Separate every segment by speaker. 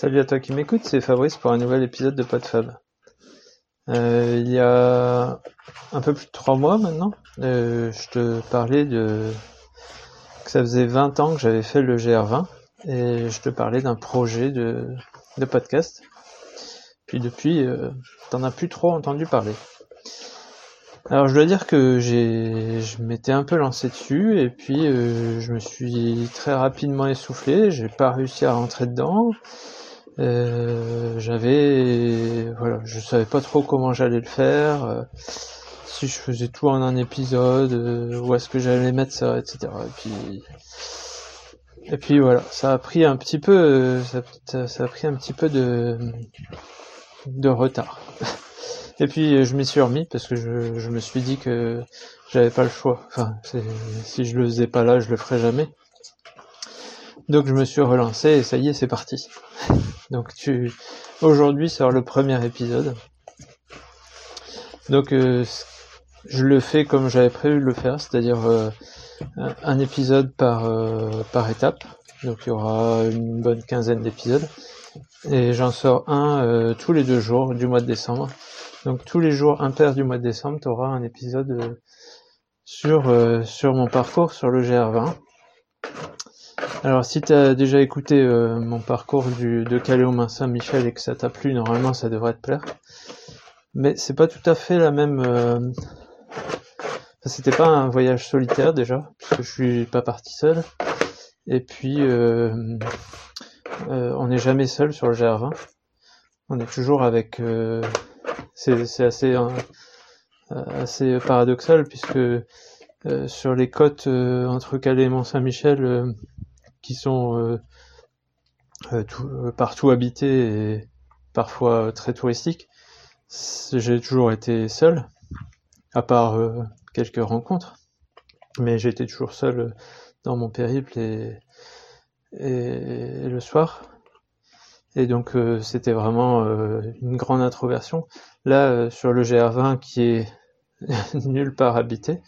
Speaker 1: Salut à toi qui m'écoute, c'est Fabrice pour un nouvel épisode de PodFab. Euh, il y a un peu plus de trois mois maintenant, euh, je te parlais de que ça faisait 20 ans que j'avais fait le GR20 et je te parlais d'un projet de, podcast. Puis depuis, euh, t'en as plus trop entendu parler. Alors je dois dire que j'ai, je m'étais un peu lancé dessus et puis euh, je me suis très rapidement essoufflé. J'ai pas réussi à rentrer dedans. Euh, j'avais, voilà, je savais pas trop comment j'allais le faire. euh, si je faisais tout en un épisode, euh, où est-ce que j'allais mettre ça, etc. Et puis, et puis voilà, ça a pris un petit peu, ça, a pris un petit peu de, de retard. Et puis je m'y suis remis parce que je, je me suis dit que j'avais pas le choix. Enfin, si je le faisais pas là, je le ferais jamais. Donc je me suis relancé et ça y est, c'est parti. Donc tu, aujourd'hui sort le premier épisode. Donc euh, je le fais comme j'avais prévu de le faire, c'est-à-dire euh, un épisode par euh, par étape. Donc il y aura une bonne quinzaine d'épisodes et j'en sors un tous les deux jours du mois de décembre. Donc tous les jours impairs du mois de décembre, tu auras un épisode sur sur mon parcours sur le GR20. Alors si tu as déjà écouté euh, mon parcours de Calais au Mont Saint-Michel et que ça t'a plu, normalement ça devrait te plaire. Mais c'est pas tout à fait la même. euh, C'était pas un voyage solitaire déjà, puisque je suis pas parti seul. Et puis euh, euh, on n'est jamais seul sur le GR20. On est toujours avec. c'est assez euh, assez paradoxal puisque sur les côtes entre Calais et Mont Saint-Michel euh, qui sont euh, euh, euh, partout habités et parfois très touristiques, j'ai toujours été seul, à part quelques rencontres, mais j'étais toujours seul dans mon périple et, et, le soir. Et donc c'était vraiment une grande introversion. Là, sur le GR20 qui est nulle part habité,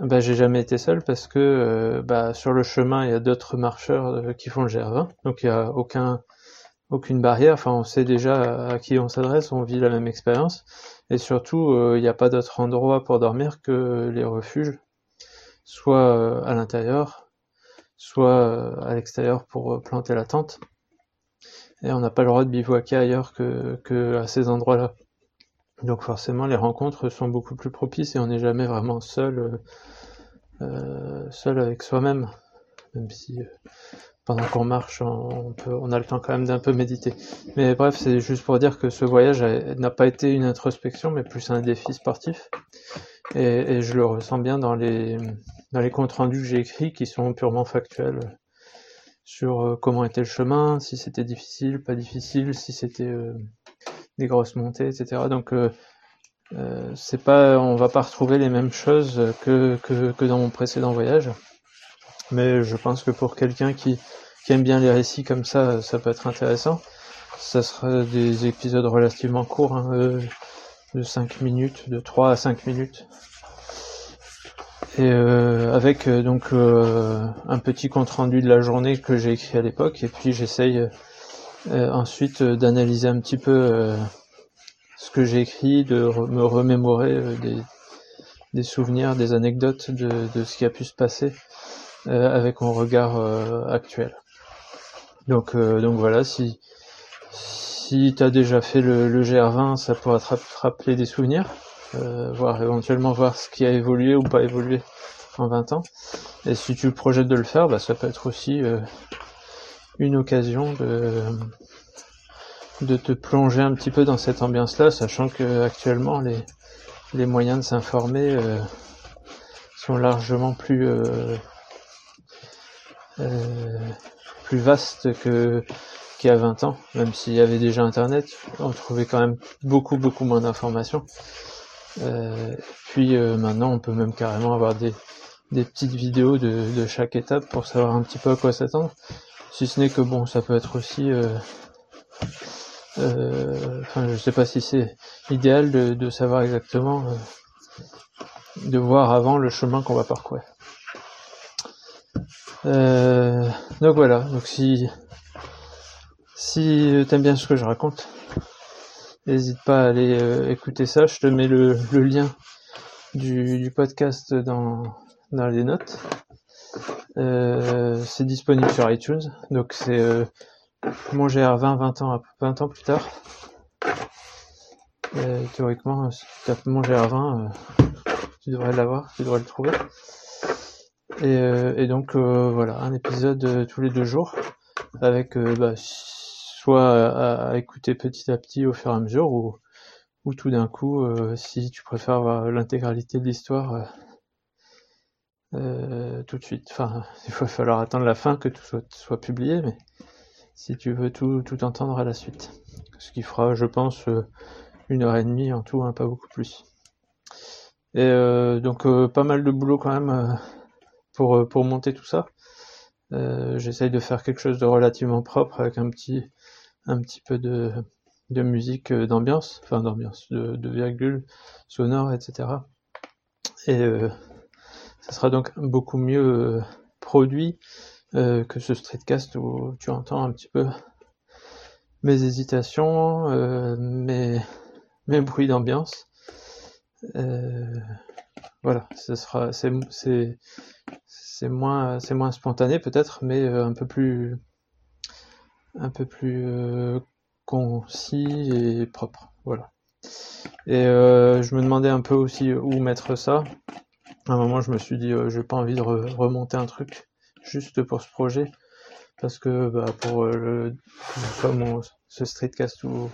Speaker 1: bah, j'ai jamais été seul parce que euh, bah, sur le chemin il y a d'autres marcheurs euh, qui font le GR20, donc il y a aucun aucune barrière. Enfin, on sait déjà à qui on s'adresse, on vit la même expérience, et surtout euh, il n'y a pas d'autre endroit pour dormir que les refuges, soit à l'intérieur, soit à l'extérieur pour planter la tente. Et on n'a pas le droit de bivouaquer ailleurs que, que à ces endroits-là. Donc forcément, les rencontres sont beaucoup plus propices et on n'est jamais vraiment seul, euh, euh, seul avec soi-même, même si euh, pendant qu'on marche, on, peut, on a le temps quand même d'un peu méditer. Mais bref, c'est juste pour dire que ce voyage n'a pas été une introspection, mais plus un défi sportif. Et, et je le ressens bien dans les, dans les comptes rendus que j'ai écrits, qui sont purement factuels sur euh, comment était le chemin, si c'était difficile, pas difficile, si c'était euh, des grosses montées, etc. Donc euh, euh, c'est pas, on va pas retrouver les mêmes choses que, que, dans mon précédent voyage. Mais je pense que pour quelqu'un qui, qui aime bien les récits comme ça, ça peut être intéressant. Ça sera des épisodes relativement courts, hein, euh, de 5 minutes, de 3 à 5 minutes. Et euh, avec donc un petit compte rendu de la journée que j'ai écrit à l'époque, et puis j'essaye ensuite euh, d'analyser un petit peu euh, ce que j'ai écrit, de me remémorer euh, des, des souvenirs, des anecdotes de, de ce qui a pu se passer euh, avec mon regard euh, actuel. Donc, euh, donc voilà, si, si tu as déjà fait le, le GR20, ça pourra te rapp- rappeler des souvenirs, euh, voir éventuellement voir ce qui a évolué ou pas évolué en 20 ans. Et si tu projettes de le faire, bah, ça peut être aussi euh, une occasion de, de te plonger un petit peu dans cette ambiance-là, sachant que actuellement les, les moyens de s'informer euh, sont largement plus euh, euh, plus vastes que qu'il y a 20 ans, même s'il y avait déjà Internet, on trouvait quand même beaucoup beaucoup moins d'informations. Euh, puis euh, maintenant, on peut même carrément avoir des, des petites vidéos de, de chaque étape pour savoir un petit peu à quoi s'attendre. Si ce n'est que bon, ça peut être aussi euh, euh, enfin, je sais pas si c'est idéal de, savoir exactement, euh, de voir avant le chemin qu'on va parcourir. Euh, donc voilà, donc si Si t'aimes bien ce que je raconte, n'hésite pas à aller euh, écouter ça. Je te mets le, lien du, podcast dans, dans les notes. Euh, c'est disponible sur iTunes, donc c'est euh, mon GR20 20 ans 20 ans plus tard. théoriquement, si tu tapes mon GR20, tu devrais l'avoir, tu devrais le trouver. Et, donc voilà, un épisode tous les deux jours avec bah, soit à, écouter petit à petit au fur et à mesure, ou, ou tout d'un coup, euh, si tu préfères l'intégralité de l'histoire euh, euh, tout de suite. Enfin, il va falloir attendre la fin que tout soit, soit publié, mais si tu veux tout, tout entendre à la suite. Ce qui fera, je pense, une heure et demie en tout, hein, pas beaucoup plus. Et donc pas mal de boulot quand même pour, pour monter tout ça. J'essaye de faire quelque chose de relativement propre avec un petit un petit peu de, de musique euh, d'ambiance, enfin d'ambiance, de, de virgule sonore, etc. Et euh, ça sera donc beaucoup mieux euh, produit que ce streetcast où tu entends un petit peu mes hésitations, mes, mes bruits d'ambiance. voilà, ce sera, c'est, moins, c'est moins spontané peut-être, mais un peu plus, un peu plus euh, concis et propre. Voilà. Et euh, je me demandais un peu aussi où mettre ça. À un moment, je me suis dit, euh, j'ai pas envie de remonter un truc juste pour ce projet, parce que bah, pour le, ce streetcast ou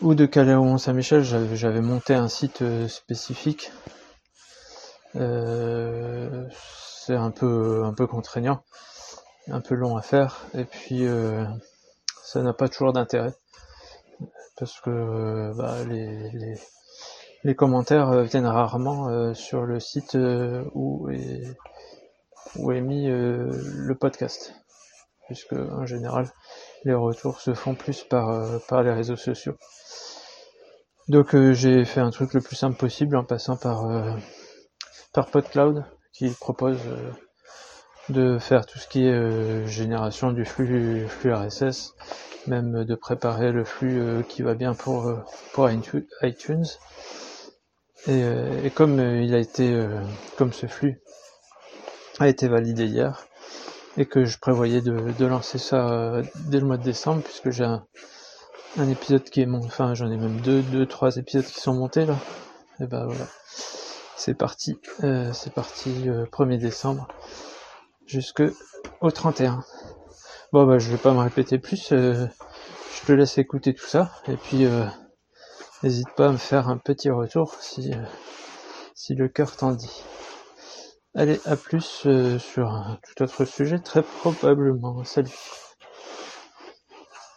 Speaker 1: ou de Calais Saint-Michel, j'avais monté un site spécifique. c'est un peu un peu contraignant un peu long à faire. Et puis euh, ça n'a pas toujours d'intérêt. Parce que euh, bah, les, les, les, commentaires euh, viennent rarement sur le site où est, où est mis le podcast puisque en général les retours se font plus par, les réseaux sociaux donc j'ai fait un truc le plus simple possible en passant par par PodCloud qui propose de faire tout ce qui est euh, génération du flux, flux RSS, même de préparer le flux euh, qui va bien euh, pour iTunes. Et, et comme il a été, comme ce flux a été validé hier, et que je prévoyais de, de lancer ça dès le mois de décembre, puisque j'ai un, un épisode qui est monté, enfin j'en ai même deux, deux, trois épisodes qui sont montés là. Et ben voilà, c'est parti, c'est parti 1er décembre jusque au 31. Bon bah je vais pas me répéter plus, euh, je te laisse écouter tout ça et puis euh, n'hésite pas à me faire un petit retour si euh, si le cœur t'en dit. Allez, à plus sur un tout autre sujet très probablement. Salut.